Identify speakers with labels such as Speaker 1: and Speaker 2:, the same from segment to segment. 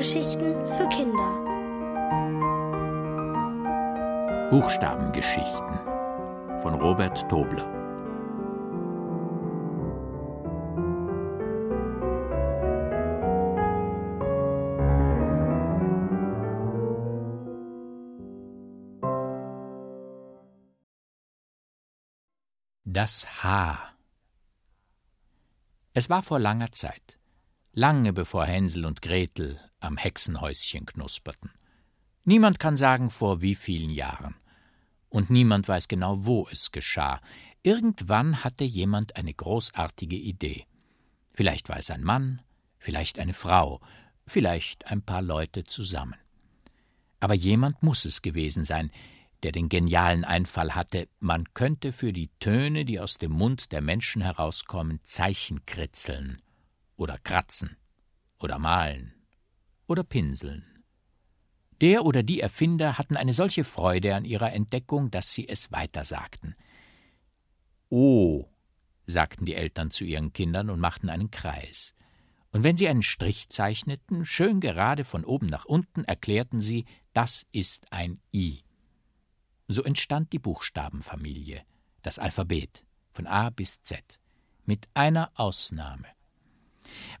Speaker 1: Hörgeschichten für Kinder.
Speaker 2: Buchstabengeschichten von Robert Tobler. Das H. Es war vor langer Zeit lange bevor Hänsel und Gretel am Hexenhäuschen knusperten. Niemand kann sagen, vor wie vielen Jahren. Und niemand weiß genau, wo es geschah. Irgendwann hatte jemand eine großartige Idee. Vielleicht war es ein Mann, vielleicht eine Frau, vielleicht ein paar Leute zusammen. Aber jemand muss es gewesen sein, der den genialen Einfall hatte, man könnte für die Töne, die aus dem Mund der Menschen herauskommen, Zeichen kritzeln oder kratzen oder malen oder pinseln. Der oder die Erfinder hatten eine solche Freude an ihrer Entdeckung, dass sie es weitersagten. Oh, sagten die Eltern zu ihren Kindern und machten einen Kreis. Und wenn sie einen Strich zeichneten, schön gerade von oben nach unten, erklärten sie, das ist ein I. So entstand die Buchstabenfamilie, das Alphabet, von A bis Z, mit einer Ausnahme.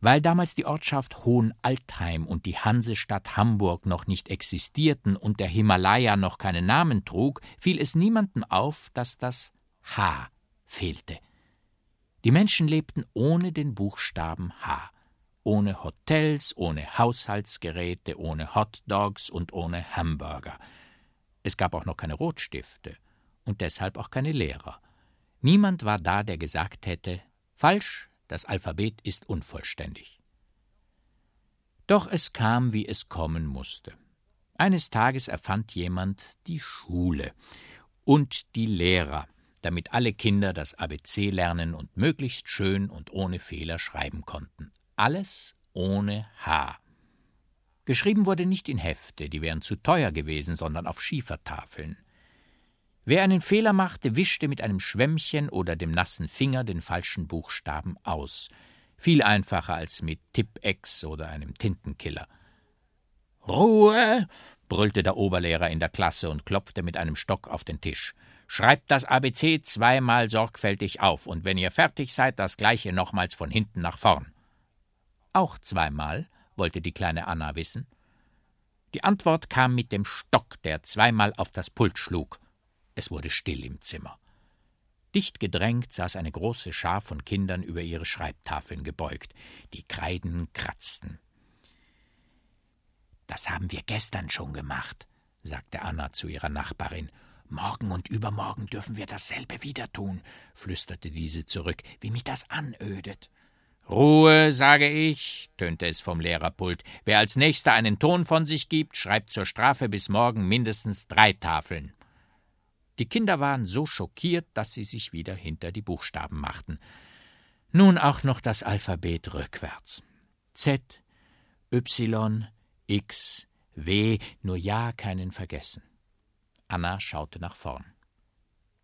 Speaker 2: Weil damals die Ortschaft Hohenaltheim und die Hansestadt Hamburg noch nicht existierten und der Himalaya noch keinen Namen trug, fiel es niemandem auf, dass das H fehlte. Die Menschen lebten ohne den Buchstaben H, ohne Hotels, ohne Haushaltsgeräte, ohne Hotdogs und ohne Hamburger. Es gab auch noch keine Rotstifte und deshalb auch keine Lehrer. Niemand war da, der gesagt hätte, falsch, das Alphabet ist unvollständig. Doch es kam, wie es kommen musste. Eines Tages erfand jemand die Schule und die Lehrer, damit alle Kinder das ABC lernen und möglichst schön und ohne Fehler schreiben konnten. Alles ohne H. Geschrieben wurde nicht in Hefte, die wären zu teuer gewesen, sondern auf Schiefertafeln. Wer einen Fehler machte, wischte mit einem Schwämmchen oder dem nassen Finger den falschen Buchstaben aus. Viel einfacher als mit Tipp-Ex oder einem Tintenkiller. Ruhe! brüllte der Oberlehrer in der Klasse und klopfte mit einem Stock auf den Tisch. Schreibt das ABC zweimal sorgfältig auf und wenn ihr fertig seid, das gleiche nochmals von hinten nach vorn. Auch zweimal, wollte die kleine Anna wissen. Die Antwort kam mit dem Stock, der zweimal auf das Pult schlug. Es wurde still im Zimmer. Dicht gedrängt saß eine große Schar von Kindern über ihre Schreibtafeln gebeugt. Die Kreiden kratzten. Das haben wir gestern schon gemacht, sagte Anna zu ihrer Nachbarin. Morgen und übermorgen dürfen wir dasselbe wieder tun, flüsterte diese zurück, wie mich das anödet. Ruhe, sage ich, tönte es vom Lehrerpult. Wer als nächster einen Ton von sich gibt, schreibt zur Strafe bis morgen mindestens drei Tafeln. Die Kinder waren so schockiert, dass sie sich wieder hinter die Buchstaben machten. Nun auch noch das Alphabet rückwärts. Z, Y, X, W, nur ja keinen vergessen. Anna schaute nach vorn.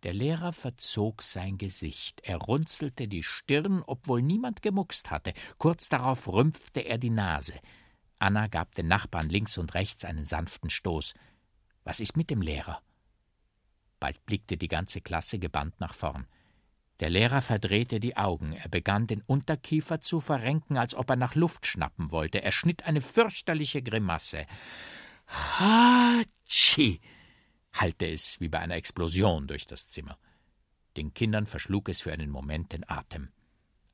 Speaker 2: Der Lehrer verzog sein Gesicht, er runzelte die Stirn, obwohl niemand gemuckst hatte. Kurz darauf rümpfte er die Nase. Anna gab den Nachbarn links und rechts einen sanften Stoß. Was ist mit dem Lehrer? Bald blickte die ganze Klasse gebannt nach vorn. Der Lehrer verdrehte die Augen, er begann den Unterkiefer zu verrenken, als ob er nach Luft schnappen wollte. Er schnitt eine fürchterliche Grimasse. Hatschi! hallte es wie bei einer Explosion durch das Zimmer. Den Kindern verschlug es für einen Moment den Atem.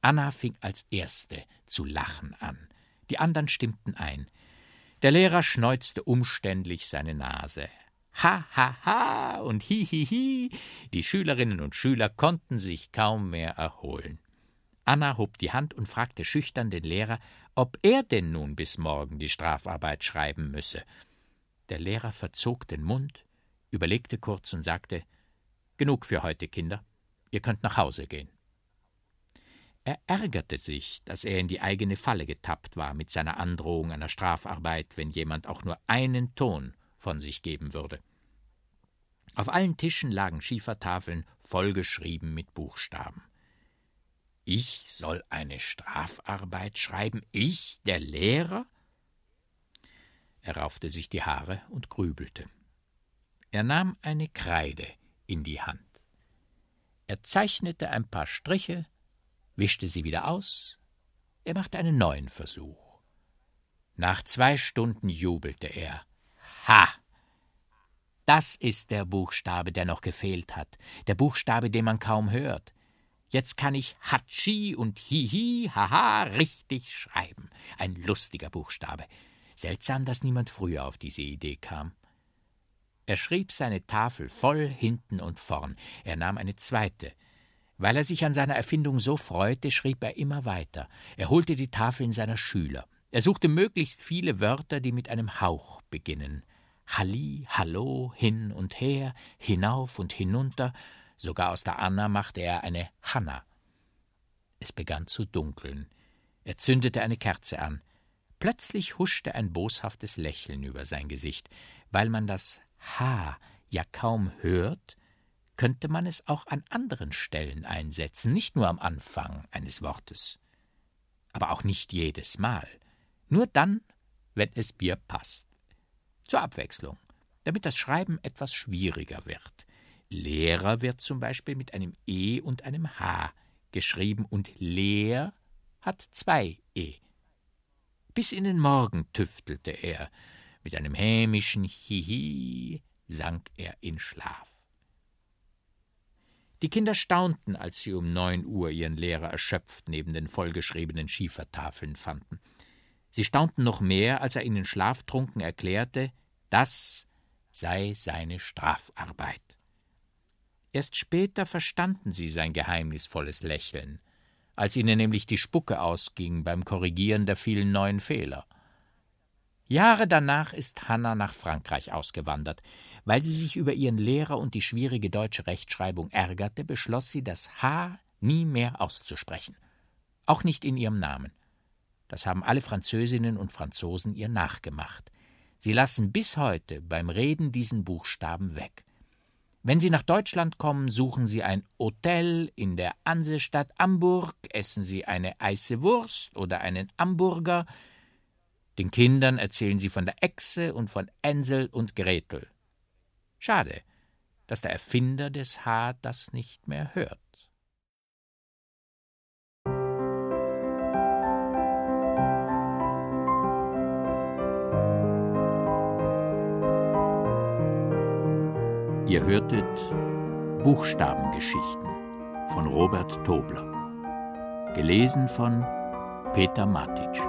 Speaker 2: Anna fing als erste zu lachen an. Die anderen stimmten ein. Der Lehrer schneuzte umständlich seine Nase. Ha, ha, ha und hi, hi, hi. Die Schülerinnen und Schüler konnten sich kaum mehr erholen. Anna hob die Hand und fragte schüchtern den Lehrer, ob er denn nun bis morgen die Strafarbeit schreiben müsse. Der Lehrer verzog den Mund, überlegte kurz und sagte Genug für heute, Kinder. Ihr könnt nach Hause gehen. Er ärgerte sich, dass er in die eigene Falle getappt war mit seiner Androhung einer Strafarbeit, wenn jemand auch nur einen Ton von sich geben würde. Auf allen Tischen lagen Schiefertafeln vollgeschrieben mit Buchstaben. Ich soll eine Strafarbeit schreiben? Ich, der Lehrer? Er raufte sich die Haare und grübelte. Er nahm eine Kreide in die Hand. Er zeichnete ein paar Striche, wischte sie wieder aus. Er machte einen neuen Versuch. Nach zwei Stunden jubelte er. Ha! Das ist der Buchstabe, der noch gefehlt hat, der Buchstabe, den man kaum hört. Jetzt kann ich Hatschi und Hihi, Haha richtig schreiben. Ein lustiger Buchstabe. Seltsam, dass niemand früher auf diese Idee kam. Er schrieb seine Tafel voll hinten und vorn. Er nahm eine zweite. Weil er sich an seiner Erfindung so freute, schrieb er immer weiter. Er holte die Tafeln seiner Schüler. Er suchte möglichst viele Wörter, die mit einem Hauch beginnen. Halli, Hallo, hin und her, hinauf und hinunter, sogar aus der Anna machte er eine Hanna. Es begann zu dunkeln. Er zündete eine Kerze an. Plötzlich huschte ein boshaftes Lächeln über sein Gesicht. Weil man das H ja kaum hört, könnte man es auch an anderen Stellen einsetzen, nicht nur am Anfang eines Wortes. Aber auch nicht jedes Mal. Nur dann, wenn es mir passt. Zur Abwechslung, damit das Schreiben etwas schwieriger wird. Lehrer wird zum Beispiel mit einem E und einem H geschrieben und Lehr hat zwei E. Bis in den Morgen tüftelte er, mit einem hämischen Hihi sank er in Schlaf. Die Kinder staunten, als sie um neun Uhr ihren Lehrer erschöpft neben den vollgeschriebenen Schiefertafeln fanden. Sie staunten noch mehr, als er ihnen schlaftrunken erklärte, das sei seine Strafarbeit. Erst später verstanden sie sein geheimnisvolles Lächeln, als ihnen nämlich die Spucke ausging beim Korrigieren der vielen neuen Fehler. Jahre danach ist Hanna nach Frankreich ausgewandert. Weil sie sich über ihren Lehrer und die schwierige deutsche Rechtschreibung ärgerte, beschloss sie, das H nie mehr auszusprechen. Auch nicht in ihrem Namen. Das haben alle Französinnen und Franzosen ihr nachgemacht. Sie lassen bis heute beim Reden diesen Buchstaben weg. Wenn Sie nach Deutschland kommen, suchen Sie ein Hotel in der Hansestadt Hamburg, essen Sie eine Eise Wurst oder einen Hamburger, den Kindern erzählen sie von der Echse und von Hänsel und Gretel. Schade, dass der Erfinder des H das nicht mehr hört. Ihr hörtet Buchstabengeschichten von Robert Tobler. Gelesen von Peter Matic.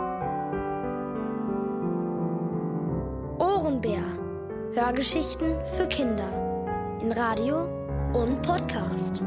Speaker 1: Hörgeschichten für Kinder in Radio und Podcast.